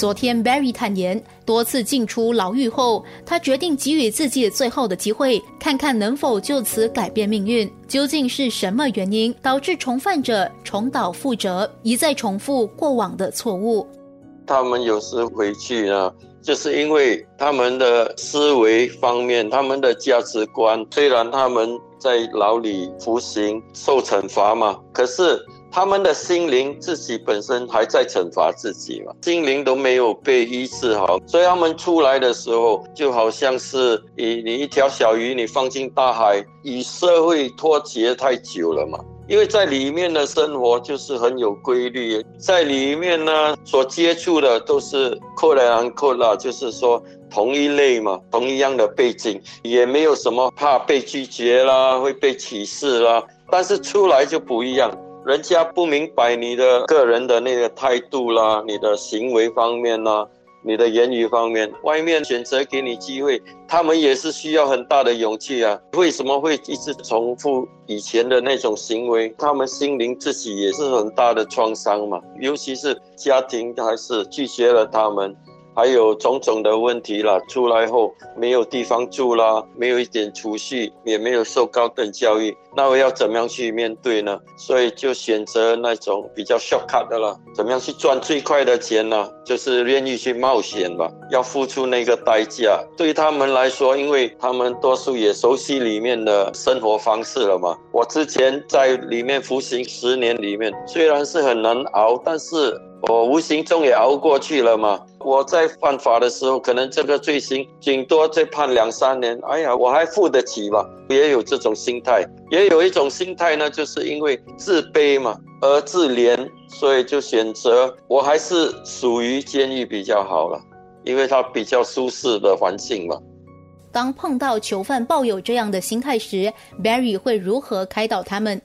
昨天，Barry 坦言，多次进出牢狱后，他决定给予自己最后的机会，看看能否就此改变命运。究竟是什么原因导致重犯者重蹈覆辙，一再重复过往的错误？他们有时回去呢，就是因为他们的思维方面、他们的价值观，虽然他们在牢里服刑受惩罚嘛，可是。他们的心灵自己本身还在惩罚自己嘛，心灵都没有被医治好，所以他们出来的时候就好像是你你一条小鱼，你放进大海，与社会脱节太久了嘛。因为在里面的生活就是很有规律，在里面呢所接触的都是克莱昂克拉，就是说同一类嘛，同一样的背景，也没有什么怕被拒绝啦，会被歧视啦，但是出来就不一样。人家不明白你的个人的那个态度啦，你的行为方面啦，你的言语方面，外面选择给你机会，他们也是需要很大的勇气啊。为什么会一直重复以前的那种行为？他们心灵自己也是很大的创伤嘛，尤其是家庭还是拒绝了他们。还有种种的问题了，出来后没有地方住啦，没有一点储蓄，也没有受高等教育，那我要怎么样去面对呢？所以就选择那种比较 shortcut 的了，怎么样去赚最快的钱呢？就是愿意去冒险吧，要付出那个代价。对他们来说，因为他们多数也熟悉里面的生活方式了嘛。我之前在里面服刑十年，里面虽然是很难熬，但是。我无形中也熬过去了嘛。我在犯法的时候，可能这个罪行顶多再判两三年，哎呀，我还付得起吧？也有这种心态，也有一种心态呢，就是因为自卑嘛，而自怜，所以就选择我还是属于监狱比较好了，因为它比较舒适的环境嘛。当碰到囚犯抱有这样的心态时，Barry 会如何开导他们？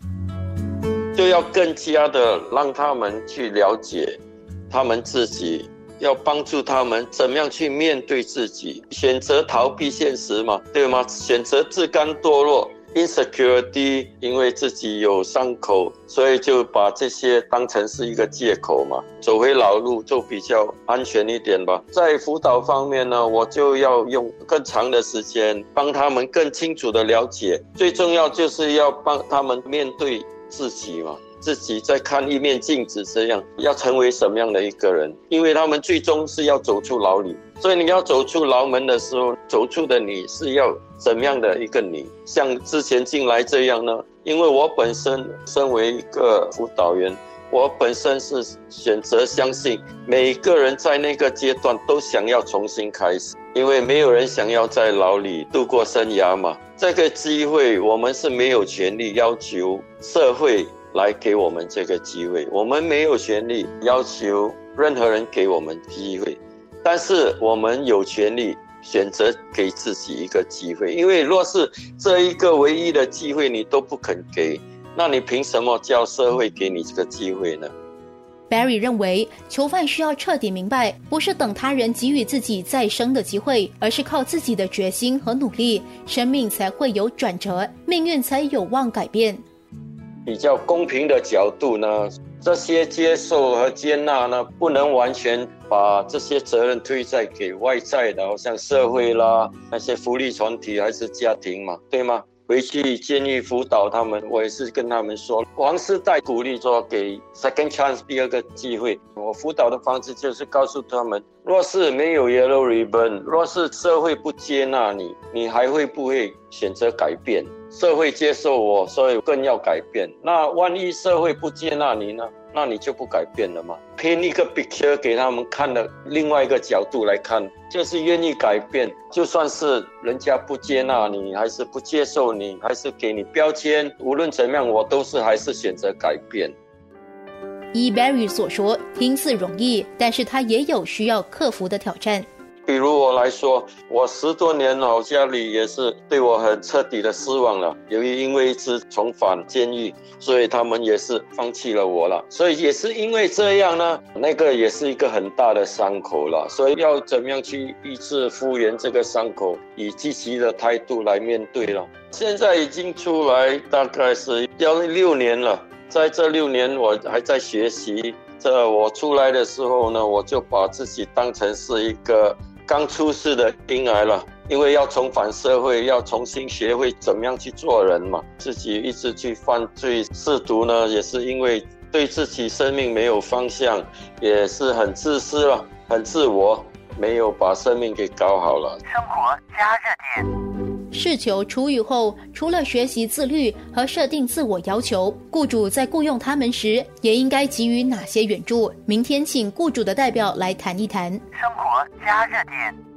就要更加的让他们去了解。他们自己要帮助他们怎么样去面对自己，选择逃避现实嘛，对吗？选择自甘堕落，insecurity，因为自己有伤口，所以就把这些当成是一个借口嘛，走回老路就比较安全一点吧。在辅导方面呢，我就要用更长的时间帮他们更清楚的了解，最重要就是要帮他们面对自己嘛。自己在看一面镜子，这样要成为什么样的一个人？因为他们最终是要走出牢里，所以你要走出牢门的时候，走出的你是要怎么样的一个你？像之前进来这样呢？因为我本身身为一个辅导员，我本身是选择相信每个人在那个阶段都想要重新开始，因为没有人想要在牢里度过生涯嘛。这个机会我们是没有权利要求社会。来给我们这个机会，我们没有权利要求任何人给我们机会，但是我们有权利选择给自己一个机会。因为若是这一个唯一的机会你都不肯给，那你凭什么叫社会给你这个机会呢？Barry 认为，囚犯需要彻底明白，不是等他人给予自己再生的机会，而是靠自己的决心和努力，生命才会有转折，命运才有望改变。比较公平的角度呢，这些接受和接纳呢，不能完全把这些责任推在给外在的，好像社会啦、那些福利团体还是家庭嘛，对吗？回去监狱辅导他们，我也是跟他们说，王世代鼓励说给 second chance 第二个机会。我辅导的方式就是告诉他们，若是没有 yellow ribbon，若是社会不接纳你，你还会不会选择改变？社会接受我，所以更要改变。那万一社会不接纳你呢？那你就不改变了吗？拼一个 picture 给他们看的另外一个角度来看，就是愿意改变。就算是人家不接纳你，还是不接受你，还是给你标签，无论怎样，我都是还是选择改变。依 Barry 所说，听似容易，但是他也有需要克服的挑战。比如我来说，我十多年了，家里也是对我很彻底的失望了。由于因为一次重返监狱，所以他们也是放弃了我了。所以也是因为这样呢，那个也是一个很大的伤口了。所以要怎么样去医治复原这个伤口，以积极的态度来面对了。现在已经出来大概是要六年了，在这六年我还在学习。这我出来的时候呢，我就把自己当成是一个刚出世的婴儿了，因为要重返社会，要重新学会怎么样去做人嘛。自己一直去犯罪试毒呢，也是因为对自己生命没有方向，也是很自私了，很自我，没有把生命给搞好了。生活加热点。事求出狱后，除了学习自律和设定自我要求，雇主在雇佣他们时也应该给予哪些援助？明天请雇主的代表来谈一谈。生活加热点。